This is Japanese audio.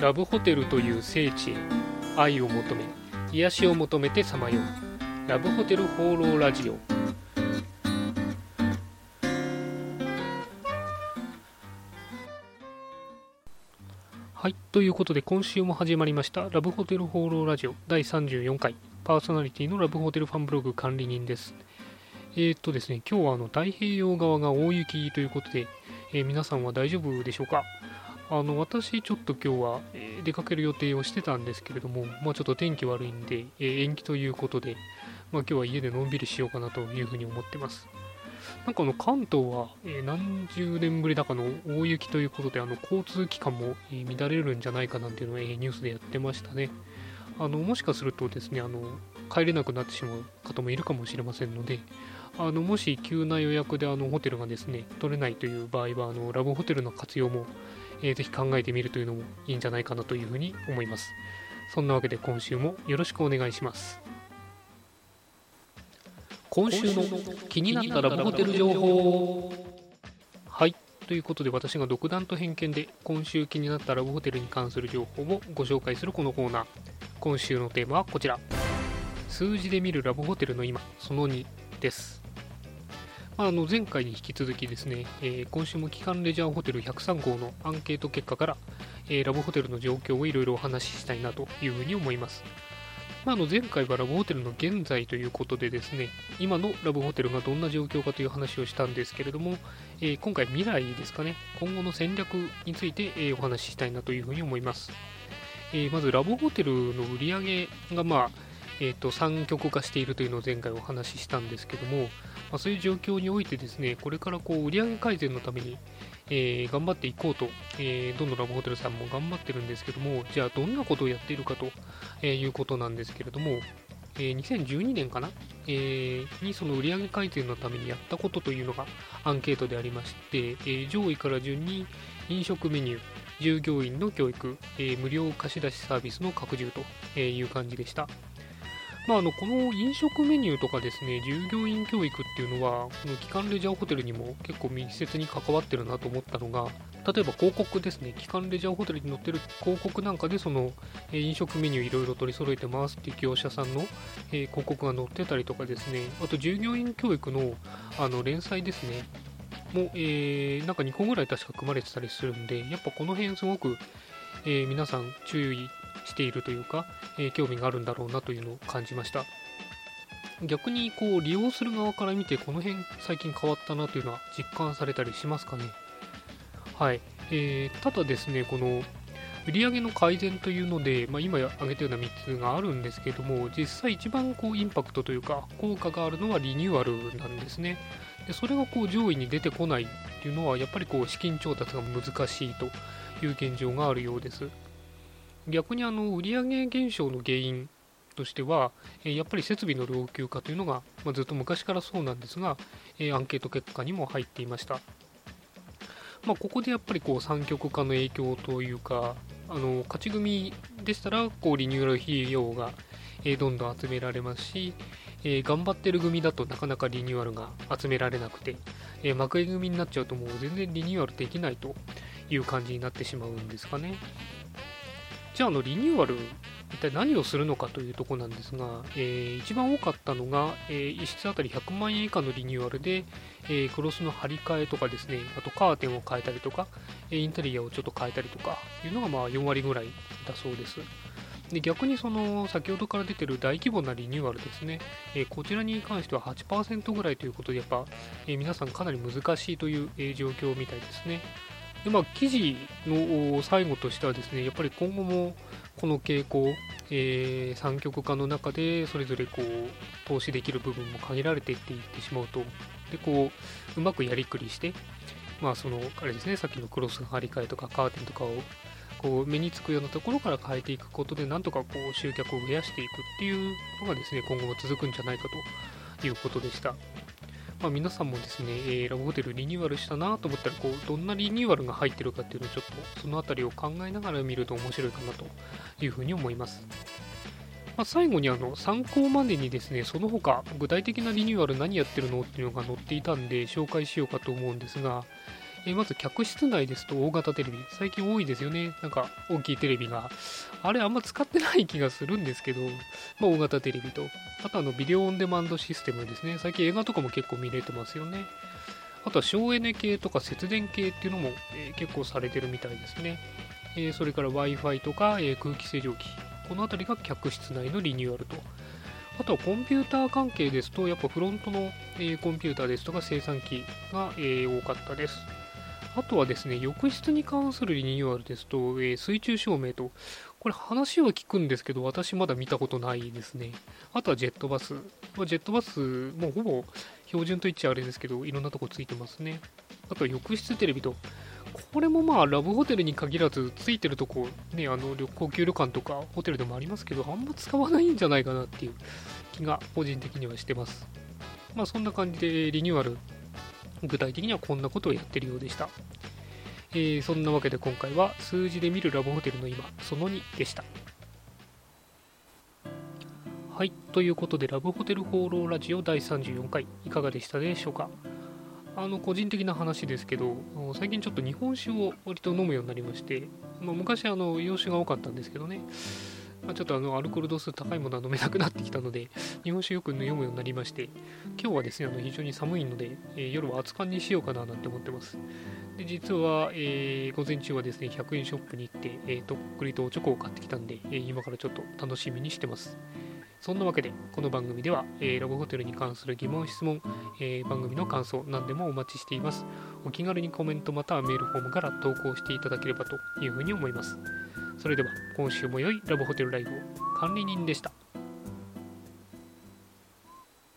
ラブホテルという聖地へ愛を求め癒しを求めてさまよう。ラブホテル放浪ラジオ。はいということで今週も始まりましたラブホテル放浪ラジオ第34回。パーソナリティのラブホテルファンブログ管理人です。えー、っとですね今日はあの太平洋側が大雪ということで、えー、皆さんは大丈夫でしょうか？あの私、ちょっと今日は、え出かける予定をしてたんですけれども、まあ、ちょっと天気悪いんで、え延期ということで、まあ、今日は家でのんびりしようかなというふうに思ってます。なんかあの関東は、え何十年ぶりだかの大雪ということで、あの交通機関も、え乱れるんじゃないかなんていうのを、えニュースでやってましたね。あのもしかするとですねあの、帰れなくなってしまう方もいるかもしれませんので、あのもし急な予約であのホテルがですね取れないという場合はあのラブホテルの活用もえー、ぜひ考えてみるというのもいいんじゃないかなというふうに思います。そんなわけで今週もよろしくお願いします。今週の気になったラブホテル情報はい。ということで私が独断と偏見で今週気になったラブホテルに関する情報をご紹介するこのコーナー。今週のテーマはこちら。数字で見るラブホテルの今、その2です。あの前回に引き続きですね、えー、今週も機関レジャーホテル103号のアンケート結果から、えー、ラブホテルの状況をいろいろお話ししたいなというふうに思います。まあ、の前回はラブホテルの現在ということでですね、今のラブホテルがどんな状況かという話をしたんですけれども、えー、今回未来ですかね、今後の戦略について、えお話ししたいなというふうに思います。えまずラブホテルの売り上げがまあ、えーと、3極化しているというのを前回お話ししたんですけども、まあ、そういう状況においてですねこれからこう売上改善のために、えー、頑張っていこうと、えー、どのラブホテルさんも頑張ってるんですけどもじゃあどんなことをやっているかと、えいうことなんですけれども、えー、2012年かな、えー、にその売上改善のためにやったことというのがアンケートでありまして、えー、上位から順に飲食メニュー従業員の教育、え無料貸し出しサービスの拡充という感じでした。まあ、あのこの飲食メニューとかですね、従業員教育っていうのは、この機関レジャーホテルにも結構密接に関わってるなと思ったのが、例えば広告ですね、機関レジャーホテルに載ってる広告なんかで、その、え飲食メニューいろいろ取り揃えてますっていう業者さんの、え広告が載ってたりとかですね、あと従業員教育のあの連載ですね、も、えー、なんか2個ぐらい確か組まれてたりするんで、やっぱこの辺すごく、えー、皆さん注意しているというか、えー、興味があるんだろうなというのを感じました。逆にこう利用する側から見てこの辺最近変わったなというのは実感されたりしますかね？はい、えー、ただですねこの売上の改善というので、まあ、今挙げたような3つがあるんですけども実際一番こうインパクトというか効果があるのはリニューアルなんですね。でそれがこう上位に出てこないっていうのはやっぱりこう資金調達が難しいという現状があるようです。逆にあの売上減少の原因としては、やっぱり設備の老朽化というのが、まあ、ずっと昔からそうなんですが、アンケート結果にも入っていました。まあ、ここでやっぱりこう三極化の影響というか、あの勝ち組でしたらこうリニューアル費用がどんどん集められますし、えー、頑張ってる組だとなかなかリニューアルが集められなくて、えー、幕組になっちゃうともう全然リニューアルできないという感じになってしまうんですかね。じゃあ、あの、リニューアル、一体何をするのかというところなんですが、えー、一番多かったのが、えー、1室あたり100万円以下のリニューアルで、えー、クロスの張り替えとかですね、あとカーテンを変えたりとか、インテリアをちょっと変えたりとかいうのがまあ4割ぐらいだそうです。で逆にその先ほどから出てる大規模なリニューアルですね、えー、こちらに関しては8%ぐらいということで、やっぱ、えー、皆さんかなり難しいという、えー、状況みたいですね。でまあ、記事の最後としてはですね、やっぱり今後もこの傾向、えー、三極化の中でそれぞれこう投資できる部分も限られていっていってしまうと、でこううまくやりくりして、まあそのあれですね、さっきのクロスの張り替えとかカーテンとかをこう目につくようなところから変えていくことで、なんとかこう集客を増やしていくっていうのがですね、今後も続くんじゃないかということでした。まあ、皆さんもですね、えー、ラブホテルリニューアルしたなと思ったらこう、どんなリニューアルが入ってるかっていうのをちょっとその辺りを考えながら見ると面白いかなというふうに思います。まあ、最後にあの参考までにですね、その他具体的なリニューアル何やってるのっていうのが載っていたんで紹介しようかと思うんですが、えまず客室内ですと大型テレビ。最近多いですよね。なんか大きいテレビが。あれあんま使ってない気がするんですけど、まあ、大型テレビと。あとあのビデオオンデマンドシステムですね。最近映画とかも結構見れてますよね。あとは省エネ系とか節電系っていうのも、えー、結構されてるみたいですね、えー、それから Wi-Fi とか、えー、空気清浄機。この辺りが客室内のリニューアルと。あとはコンピューター関係ですと、やっぱフロントの、え、コンピューターですとか生産機が、え、多かったです。あとはですね、浴室に関するリニューアルですと、えー、水中照明と、これ話は聞くんですけど、私まだ見たことないですね。あとはジェットバス。ま、ジェットバス、もうほぼ標準と言っちゃあれですけど、いろんなとこついてますね。あとは浴室テレビと、これもまあラブホテルに限らずついてるとこねあの高級旅館とかホテルでもありますけどあんま使わないんじゃないかなっていう気が個人的にはしてますまあそんな感じでリニューアル具体的にはこんなことをやってるようでした、えー、そんなわけで今回は数字で見るラブホテルの今その2でした。はいということでラブホテル放浪ラジオ第34回いかがでしたでしょうか？あの個人的な話ですけど最近ちょっと日本酒を割と飲むようになりまして、まあ、昔あの洋酒が多かったんですけどね、まあ、ちょっとあのアルコール度数高いものは飲めなくなってきたので日本酒よく飲むようになりまして今日はですねあの非常に寒いので、えー、夜は熱燗にしようかななんて思ってますで実は、えー、午前中はですね100円ショップに行って、えー、とっくりとおチョコを買ってきたんで、え今からちょっと楽しみにしてますそんなわけで、この番組では、えー、ラブホテルに関する疑問、質問、えー、番組の感想、何でもお待ちしています。お気軽にコメントまたはメールフォームから投稿していただければというふうに思います。それでは、今週も良いラブホテルライフを管理人でした。